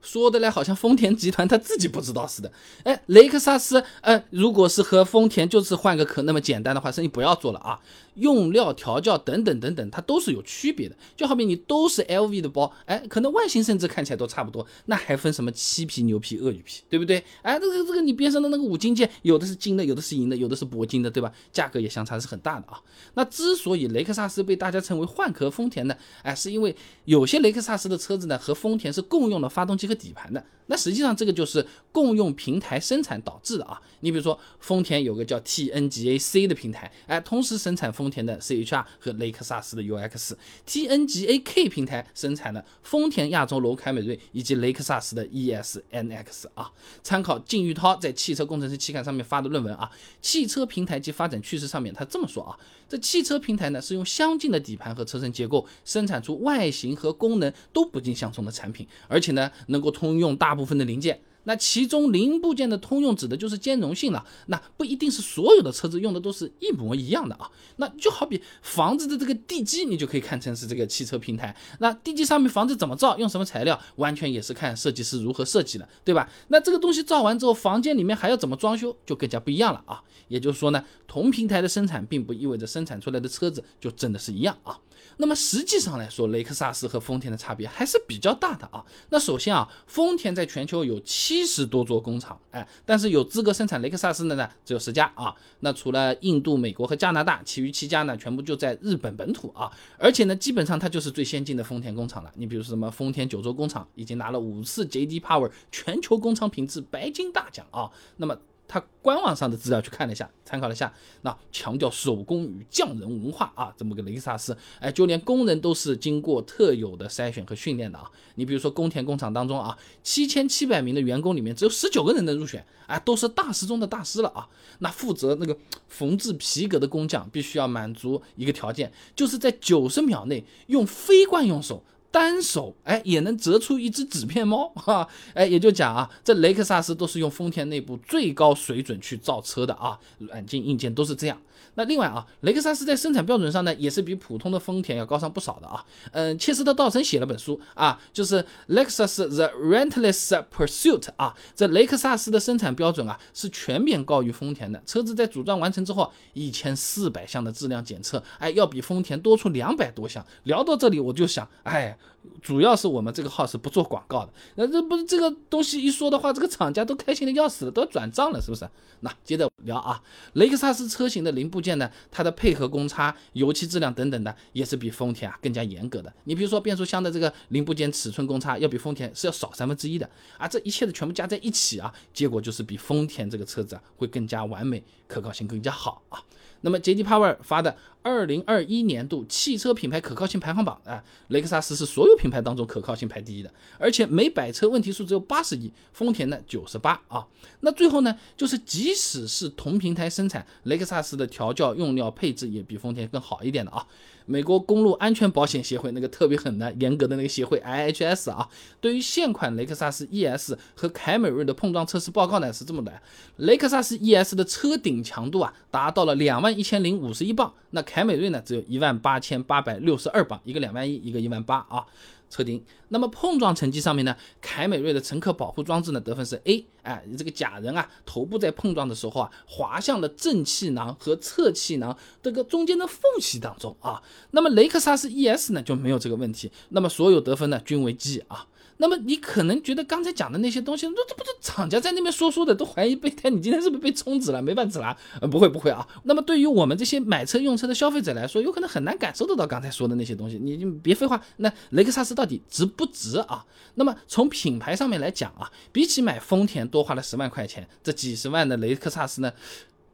说的嘞，好像丰田集团他自己不知道似的。哎，雷克萨斯，呃，如果是和丰田就是换个壳那么简单的话，生意不要做了啊。用料、调教等等等等，它都是有区别的。就好比你都是 LV 的包，哎，可能外形甚至看起来都差不多，那还分什么漆皮、牛皮、鳄鱼皮，对不对？哎，这个这个你边上的那个五金件，有的是金的，有的是银的，有的是铂金的，对吧？价格也相差是很大的啊。那之所以雷克萨斯被大家称为换壳丰田呢，哎，是因为有些雷克萨斯的车子呢和丰田是共用的发动机个底盘的。那实际上这个就是共用平台生产导致的啊。你比如说丰田有个叫 TNGA-C 的平台，哎，同时生产丰田的 CHR 和雷克萨斯的 UX；TNGA-K 平台生产的丰田亚洲龙、凯美瑞以及雷克萨斯的 ES-NX 啊。参考靳玉涛在《汽车工程师期刊》上面发的论文啊，汽车平台及发展趋势上面他这么说啊，这汽车平台呢是用相近的底盘和车身结构生产出外形和功能都不尽相同的产品，而且呢能够通用大部部分的零件。那其中零部件的通用指的就是兼容性了，那不一定是所有的车子用的都是一模一样的啊。那就好比房子的这个地基，你就可以看成是这个汽车平台。那地基上面房子怎么造，用什么材料，完全也是看设计师如何设计的，对吧？那这个东西造完之后，房间里面还要怎么装修，就更加不一样了啊。也就是说呢，同平台的生产，并不意味着生产出来的车子就真的是一样啊。那么实际上来说，雷克萨斯和丰田的差别还是比较大的啊。那首先啊，丰田在全球有七七十多座工厂，哎，但是有资格生产雷克萨斯的呢只有十家啊。那除了印度、美国和加拿大，其余七家呢全部就在日本本土啊。而且呢，基本上它就是最先进的丰田工厂了。你比如说什么丰田九州工厂，已经拿了五次 J.D. Power 全球工厂品质白金大奖啊。那么他官网上的资料去看了一下，参考了一下，那强调手工与匠人文化啊，这么个雷克萨斯，哎，就连工人都是经过特有的筛选和训练的啊。你比如说，工田工厂当中啊，七千七百名的员工里面只有十九个人能入选，哎，都是大师中的大师了啊。那负责那个缝制皮革的工匠必须要满足一个条件，就是在九十秒内用非惯用手。单手哎也能折出一只纸片猫 哈哎也就讲啊这雷克萨斯都是用丰田内部最高水准去造车的啊软件硬件都是这样。那另外啊雷克萨斯在生产标准上呢也是比普通的丰田要高上不少的啊嗯切斯特道森写了本书啊就是 Lexus the Relentless Pursuit 啊这雷克萨斯的生产标准啊是全面高于丰田的车子在组装完成之后一千四百项的质量检测哎要比丰田多出两百多项聊到这里我就想哎。主要是我们这个号是不做广告的，那这不是这个东西一说的话，这个厂家都开心的要死了，都要转账了，是不是？那接着聊啊，雷克萨斯车型的零部件呢，它的配合公差、油漆质量等等的，也是比丰田啊更加严格的。你比如说变速箱的这个零部件尺寸公差，要比丰田是要少三分之一的啊，这一切的全部加在一起啊，结果就是比丰田这个车子啊会更加完美，可靠性更加好啊。那么，J.D. Power 发的二零二一年度汽车品牌可靠性排行榜啊，雷克萨斯是所有品牌当中可靠性排第一的，而且每百车问题数只有八十亿，丰田呢九十八啊。那最后呢，就是即使是同平台生产，雷克萨斯的调教、用料、配置也比丰田更好一点的啊。美国公路安全保险协会那个特别狠的、严格的那个协会 IHS 啊，对于现款雷克萨斯 ES 和凯美瑞的碰撞测试报告呢是这么的：雷克萨斯 ES 的车顶强度啊达到了两万一千零五十一磅，那凯美瑞呢只有一万八千八百六十二磅，一个两万一，一个一万八啊。车顶，那么碰撞成绩上面呢？凯美瑞的乘客保护装置呢得分是 A，哎，这个假人啊，头部在碰撞的时候啊，滑向了正气囊和侧气囊这个中间的缝隙当中啊。那么雷克萨斯 ES 呢就没有这个问题，那么所有得分呢均为 G 啊。那么你可能觉得刚才讲的那些东西，那这不是厂家在那边说说的，都怀疑备胎，你今天是不是被充值了，没办子了？呃，不会不会啊。那么对于我们这些买车用车的消费者来说，有可能很难感受得到刚才说的那些东西。你就别废话，那雷克萨斯到底值不值啊？那么从品牌上面来讲啊，比起买丰田多花了十万块钱，这几十万的雷克萨斯呢？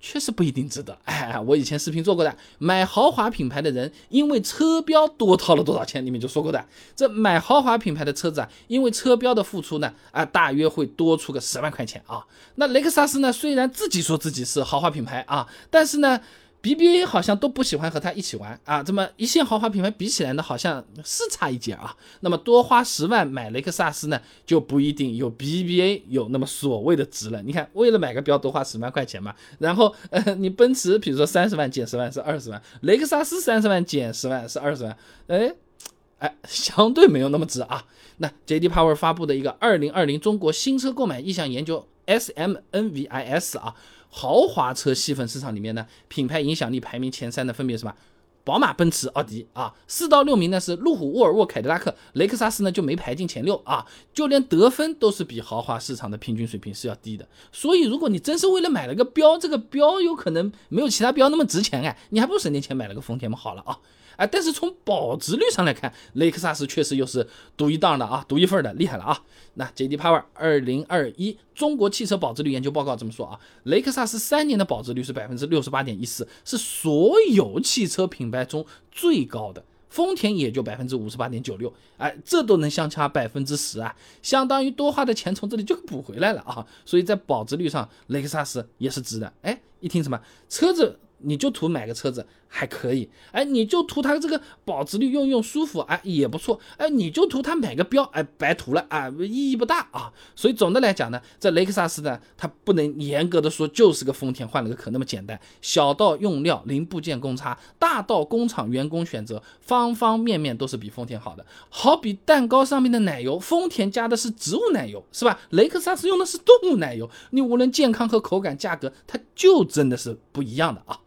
确实不一定值得。哎，我以前视频做过的，买豪华品牌的人因为车标多掏了多少钱，你们就说过的。这买豪华品牌的车子啊，因为车标的付出呢，啊，大约会多出个十万块钱啊。那雷克萨斯呢，虽然自己说自己是豪华品牌啊，但是呢。BBA 好像都不喜欢和他一起玩啊，这么一线豪华品牌比起来呢，好像是差一截啊。那么多花十万买雷克萨斯呢，就不一定有 BBA 有那么所谓的值了。你看，为了买个标多花十万块钱嘛，然后呃，你奔驰比如说三十万减十万是二十万，雷克萨斯三十万减十万是二十万，哎。哎，相对没有那么值啊。那 J.D. Power 发布的一个二零二零中国新车购买意向研究 S.M.N.V.I.S 啊，豪华车细分市场里面呢，品牌影响力排名前三的分别什么？宝马、奔驰、奥迪啊，四到六名呢是路虎、沃尔沃、凯迪拉克，雷克萨斯呢就没排进前六啊，就连得分都是比豪华市场的平均水平是要低的。所以如果你真是为了买了个标，这个标有可能没有其他标那么值钱哎，你还不如省点钱买了个丰田嘛好了啊。哎，但是从保值率上来看，雷克萨斯确实又是独一档的啊，独一份的，厉害了啊！那 J.D. Power 二零二一中国汽车保值率研究报告这么说啊，雷克萨斯三年的保值率是百分之六十八点一四，是所有汽车品牌中最高的。丰田也就百分之五十八点九六，哎，这都能相差百分之十啊，相当于多花的钱从这里就补回来了啊！所以在保值率上，雷克萨斯也是值的。哎，一听什么车子？你就图买个车子还可以，哎，你就图它这个保值率用用舒服，哎，也不错，哎，你就图它买个标，哎，白图了啊，意义不大啊。所以总的来讲呢，这雷克萨斯呢，它不能严格的说就是个丰田换了个壳那么简单，小到用料、零部件公差，大到工厂员工选择，方方面面都是比丰田好的。好比蛋糕上面的奶油，丰田加的是植物奶油，是吧？雷克萨斯用的是动物奶油，你无论健康和口感、价格，它就真的是不一样的啊。